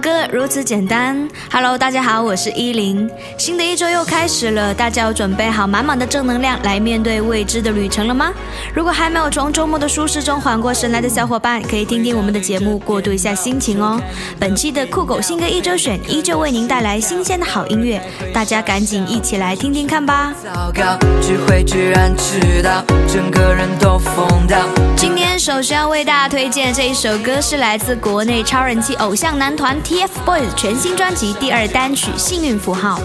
歌如此简单。Hello，大家好，我是依林。新的一周又开始了，大家有准备好满满的正能量来面对未知的旅程了吗？如果还没有从周末的舒适中缓过神来的小伙伴，可以听听我们的节目，过渡一下心情哦。本期的酷狗新歌一周选依旧为您带来新鲜的好音乐，大家赶紧一起来听听看吧。糟糕，聚会居然迟到，整个人都疯掉。首先要为大家推荐这一首歌，是来自国内超人气偶像男。男团 TFBOYS 全新专辑第二单曲《幸运符号》，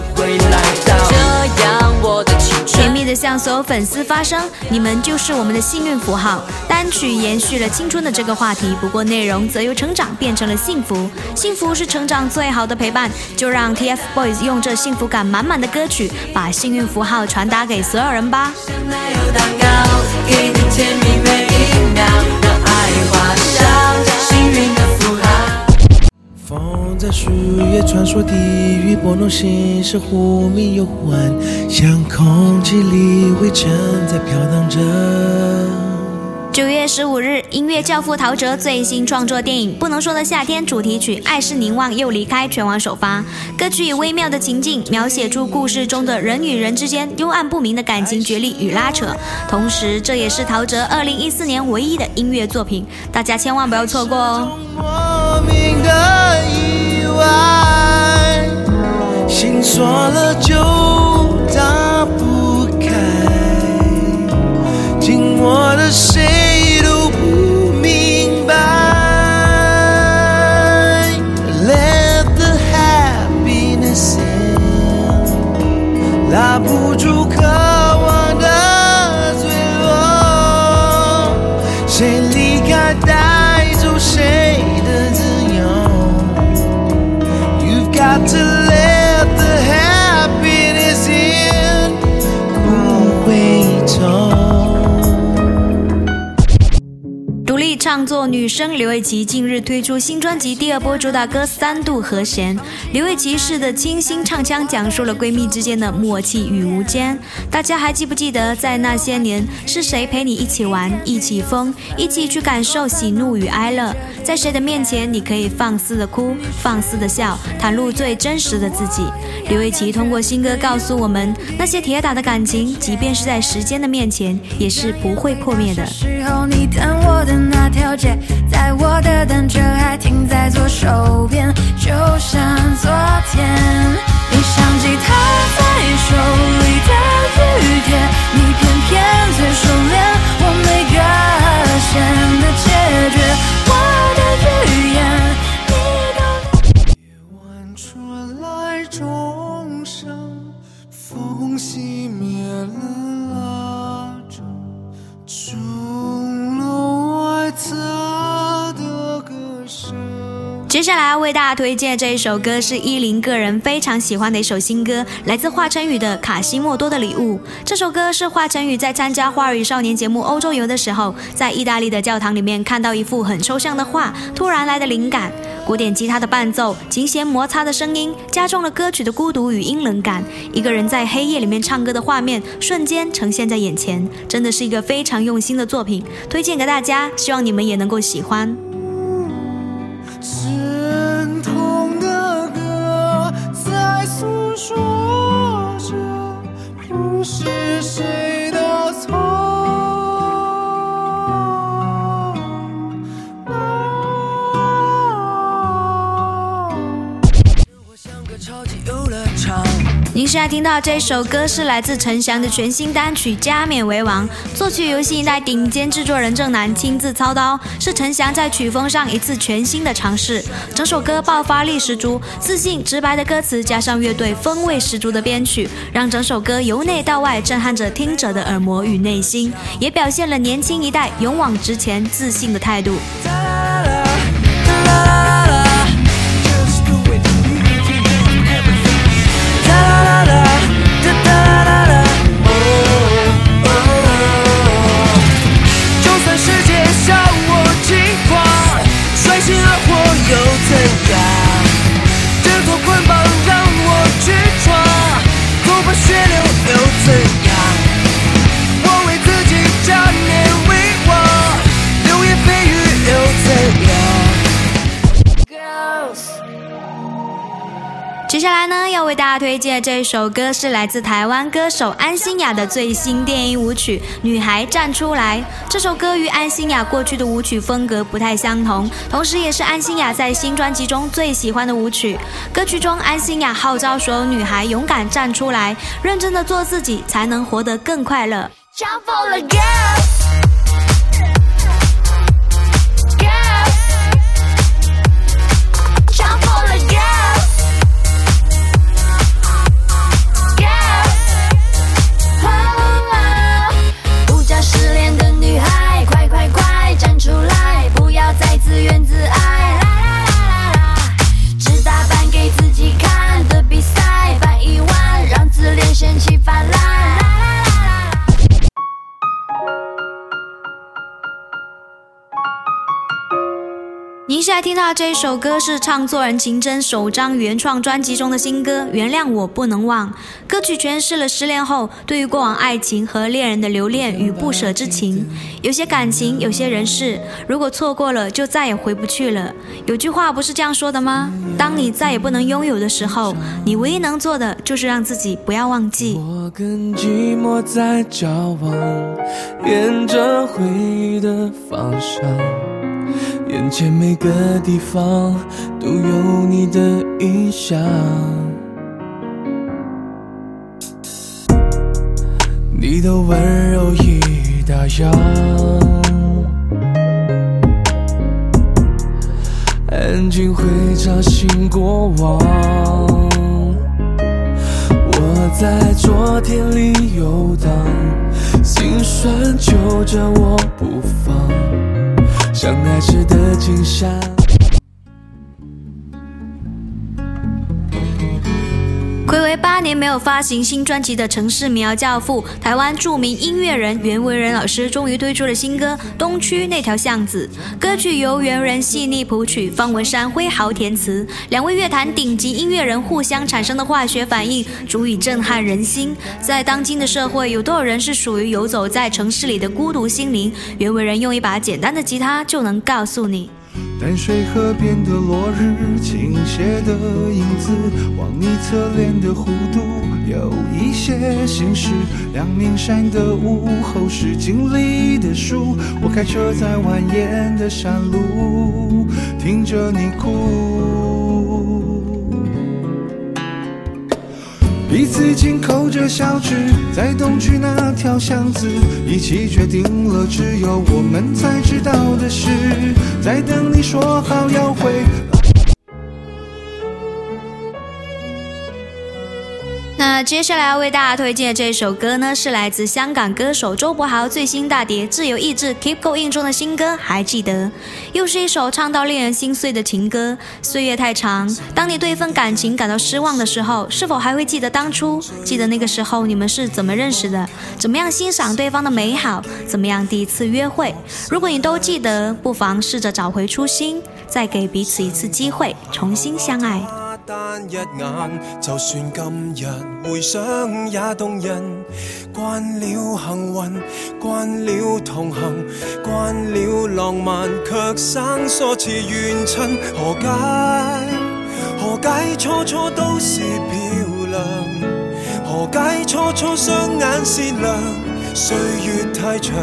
甜蜜的向所有粉丝发声，你们就是我们的幸运符号。单曲延续了青春的这个话题，不过内容则由成长变成了幸福。幸福是成长最好的陪伴，就让 TFBOYS 用这幸福感满满的歌曲，把幸运符号传达给所有人吧。风在树叶穿梭，地狱拨弄心事，忽明又忽暗，像空气里灰尘在飘荡着。九月十五日，音乐教父陶喆最新创作电影《不能说的夏天》主题曲《爱是凝望又离开》全网首发。歌曲以微妙的情境描写出故事中的人与人之间幽暗不明的感情角力与拉扯，同时这也是陶喆二零一四年唯一的音乐作品，大家千万不要错过哦。心锁了就打不开，紧握的谁拉不住创作女生刘瑞琪近日推出新专辑第二波主打歌《三度和弦》，刘瑞琪式的清新唱腔讲述了闺蜜之间的默契与无间。大家还记不记得，在那些年，是谁陪你一起玩、一起疯、一起去感受喜怒与哀乐？在谁的面前，你可以放肆的哭、放肆的笑，袒露最真实的自己？刘瑞琪通过新歌告诉我们，那些铁打的感情，即便是在时间的面前，也是不会破灭的。时候你我的那条街，在我的单车还停在左手边，就像昨天。你像吉他在手里的雨点，你偏偏最熟练我没个线的结决，我的语言你都。夜晚传来钟声，风熄灭了接下来为大家推荐这一首歌，是依林个人非常喜欢的一首新歌，来自华晨宇的《卡西莫多的礼物》。这首歌是华晨宇在参加《花儿与少年》节目欧洲游的时候，在意大利的教堂里面看到一幅很抽象的画，突然来的灵感。古典吉他的伴奏、琴弦摩擦的声音，加重了歌曲的孤独与阴冷感。一个人在黑夜里面唱歌的画面，瞬间呈现在眼前，真的是一个非常用心的作品，推荐给大家，希望你们也能够喜欢。现在听到这首歌是来自陈翔的全新单曲《加冕为王》，作曲由新一代顶尖制作人郑楠亲自操刀，是陈翔在曲风上一次全新的尝试。整首歌爆发力十足，自信直白的歌词加上乐队风味十足的编曲，让整首歌由内到外震撼着听者的耳膜与内心，也表现了年轻一代勇往直前、自信的态度。心而活又怎样？挣脱捆绑，让我去闯，不怕血流。为大家推荐这首歌是来自台湾歌手安心亚的最新电音舞曲《女孩站出来》。这首歌与安心亚过去的舞曲风格不太相同，同时也是安心亚在新专辑中最喜欢的舞曲。歌曲中，安心亚号召所有女孩勇敢站出来，认真的做自己，才能活得更快乐。您现在听到这首歌是唱作人秦真首张原创专辑中的新歌《原谅我不能忘》。歌曲诠释了失恋后对于过往爱情和恋人的留恋与不舍之情。有些感情，有些人事，如果错过了，就再也回不去了。有句话不是这样说的吗？当你再也不能拥有的时候，你唯一能做的就是让自己不要忘记。我跟寂寞在交往，沿着回忆的方向。眼前每个地方都有你的印象，你的温柔已打烊，安静会吵醒过往。我在昨天里游荡，心酸揪着我不放。相爱时的景象。八年没有发行新专辑的城市民谣教父、台湾著名音乐人袁惟仁老师，终于推出了新歌《东区那条巷子》。歌曲由袁仁细腻谱曲，方文山挥毫填词，两位乐坛顶级音乐人互相产生的化学反应，足以震撼人心。在当今的社会，有多少人是属于游走在城市里的孤独心灵？袁惟仁用一把简单的吉他就能告诉你。淡水河边的落日，倾斜的影子，望你侧脸的弧度，有一些心事。阳明山的午后是经历的树，我开车在蜿蜒的山路，听着你哭。彼此紧扣着小指，在东区那条巷子，一起决定了只有我们才知道的事，在等你说好要回。那接下来要为大家推荐的这首歌呢，是来自香港歌手周柏豪最新大碟《自由意志 Keep Going》中的新歌，还记得？又是一首唱到令人心碎的情歌。岁月太长，当你对一份感情感到失望的时候，是否还会记得当初？记得那个时候你们是怎么认识的？怎么样欣赏对方的美好？怎么样第一次约会？如果你都记得，不妨试着找回初心，再给彼此一次机会，重新相爱。單一眼，就算今日回想也動人。慣了幸運，慣了同行，慣了浪漫，卻生疏似怨親。何解？何解初初都是漂亮？何解初初雙眼閃亮？歲月太長，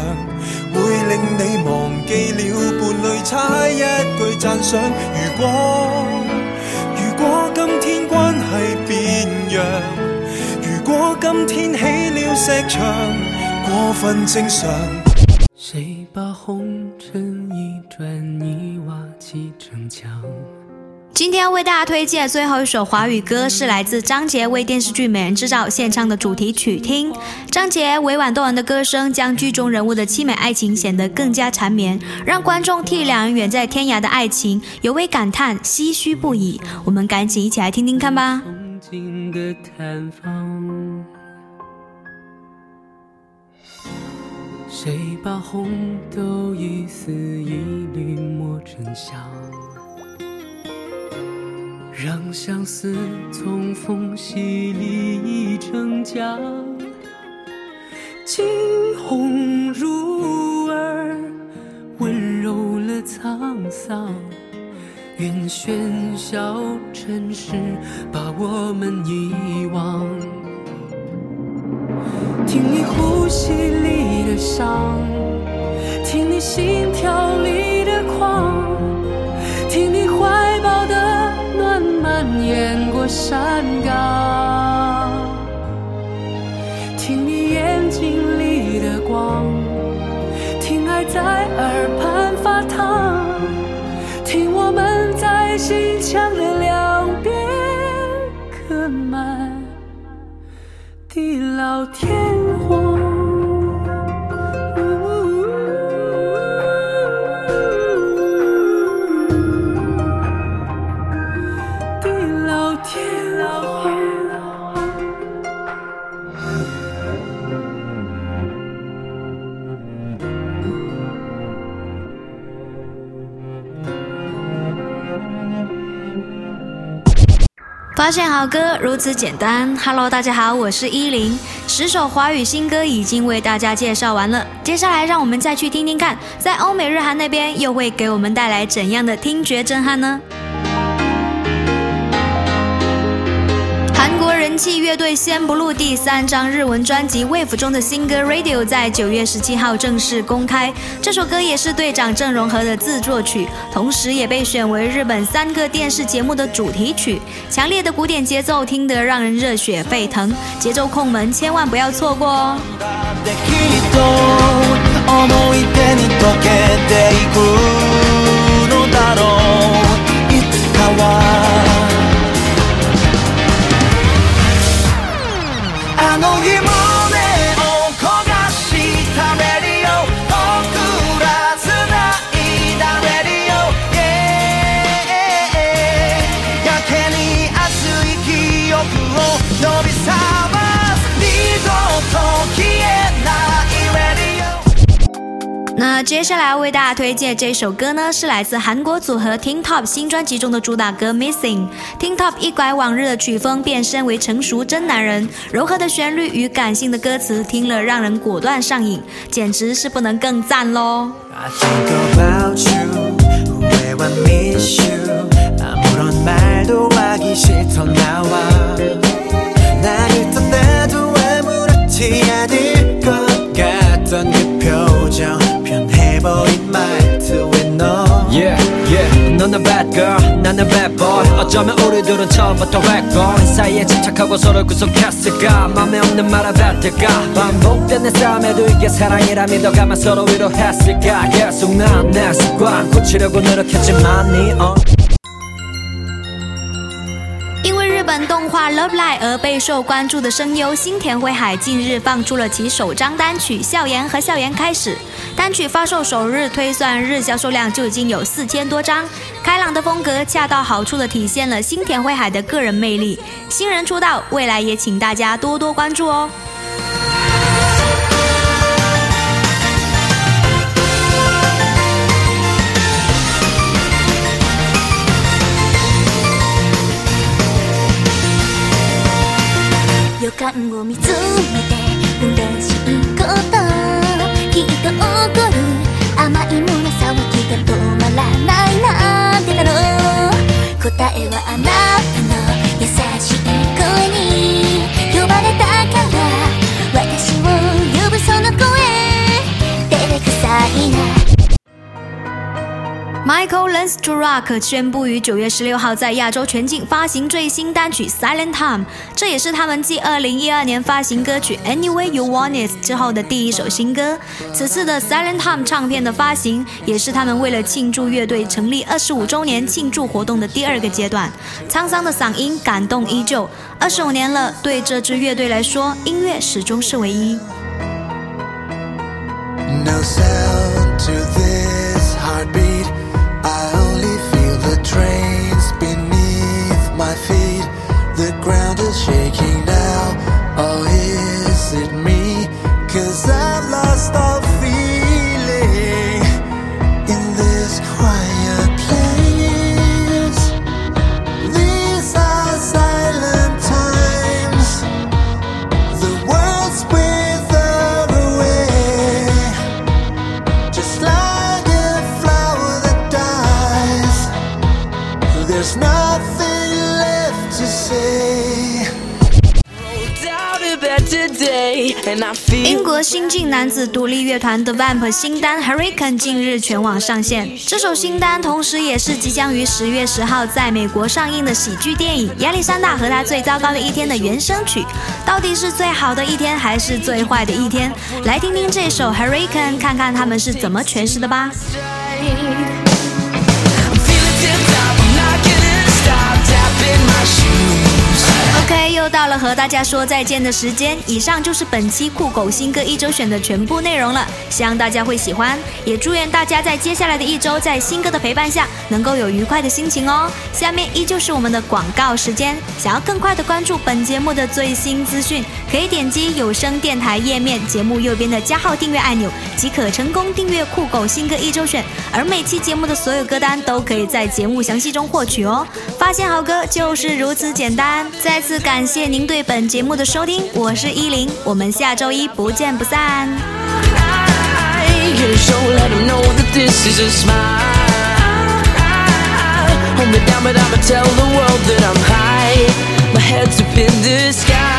會令你忘記了伴侶差一句讚賞。如果如果今天起了石墙，过分正常。谁把红尘一砖一瓦砌成墙？今天为大家推荐最后一首华语歌，是来自张杰为电视剧《美人制造》献唱的主题曲。听张杰委婉动人的歌声，将剧中人物的凄美爱情显得更加缠绵，让观众替两人远在天涯的爱情尤为感叹、唏嘘不已。我们赶紧一起来听听看吧。谁把红豆一丝一缕磨成香？让相思从缝隙里溢成江，惊鸿入耳，温柔了沧桑。愿喧嚣尘世把我们遗忘。听你呼吸里的伤，听你心跳里的狂，听你怀抱的暖蔓延过山岗，听你眼睛里的光，听爱在耳畔发烫，听我们在心墙地老天荒。现好歌如此简单。Hello，大家好，我是依林。十首华语新歌已经为大家介绍完了，接下来让我们再去听听看，在欧美日韩那边又会给我们带来怎样的听觉震撼呢？韩国人气乐队先不录第三张日文专辑《Wave》中的新歌《Radio》在九月十七号正式公开。这首歌也是队长郑容和的自作曲，同时也被选为日本三个电视节目的主题曲。强烈的古典节奏听得让人热血沸腾，节奏控们千万不要错过哦！接下来要为大家推荐这首歌呢，是来自韩国组合 Teen Top 新专辑中的主打歌《Missing》。Teen Top 一改往日的曲风，变身为成熟真男人，柔和的旋律与感性的歌词，听了让人果断上瘾，简直是不能更赞喽！ 말투에 너. Yeah, yeah, 너는 bad girl, 나는 bad boy. 어쩌면 우리들은 처음부터 이 사이에 집착하고 서로 구속했을까? 맘에 없는 말을 뱉을까? 반복된 내 싸움에도 이게 사랑이라 믿어가면 서로 위로했을까? 계속 난내 습관 고치려고 노력했지만 네 어. 本动画《Love Live》而备受关注的声优新田惠海近日放出了其首张单曲《笑颜和笑颜开始》。单曲发售首日推算日销售量就已经有四千多张。开朗的风格恰到好处地体现了新田惠海的个人魅力。新人出道，未来也请大家多多关注哦。間を見つめて嬉しいこと。きっと起こる。甘い胸騒ぎが止まらないな。んてだろう答えはあなた。Michael Lenz to Rock 宣布于九月十六号在亚洲全境发行最新单曲《Silent Time》，这也是他们继二零一二年发行歌曲《Anyway You Want It》之后的第一首新歌。此次的《Silent Time》唱片的发行，也是他们为了庆祝乐队成立二十五周年庆祝活动的第二个阶段。沧桑的嗓音，感动依旧。二十五年了，对这支乐队来说，音乐始终是唯一。No sound to trains beneath my feet. The ground is shaking now. Oh, is it me? Cause I've lost all 英国新晋男子独立乐团 The Vamp 新单 Hurricane 近日全网上线。这首新单同时也是即将于十月十号在美国上映的喜剧电影《亚历山大和他最糟糕的一天》的原声曲。到底是最好的一天还是最坏的一天？来听听这首 Hurricane，看看他们是怎么诠释的吧。又到了和大家说再见的时间。以上就是本期酷狗新歌一周选的全部内容了，希望大家会喜欢，也祝愿大家在接下来的一周，在新歌的陪伴下，能够有愉快的心情哦。下面依旧是我们的广告时间，想要更快的关注本节目的最新资讯，可以点击有声电台页面节目右边的加号订阅按钮，即可成功订阅酷狗新歌一周选。而每期节目的所有歌单都可以在节目详细中获取哦。发现好歌就是如此简单，再次。感谢您对本节目的收听，我是依林，我们下周一不见不散。Hold me down, but I'ma tell the world that I'm high. My head's up in the sky.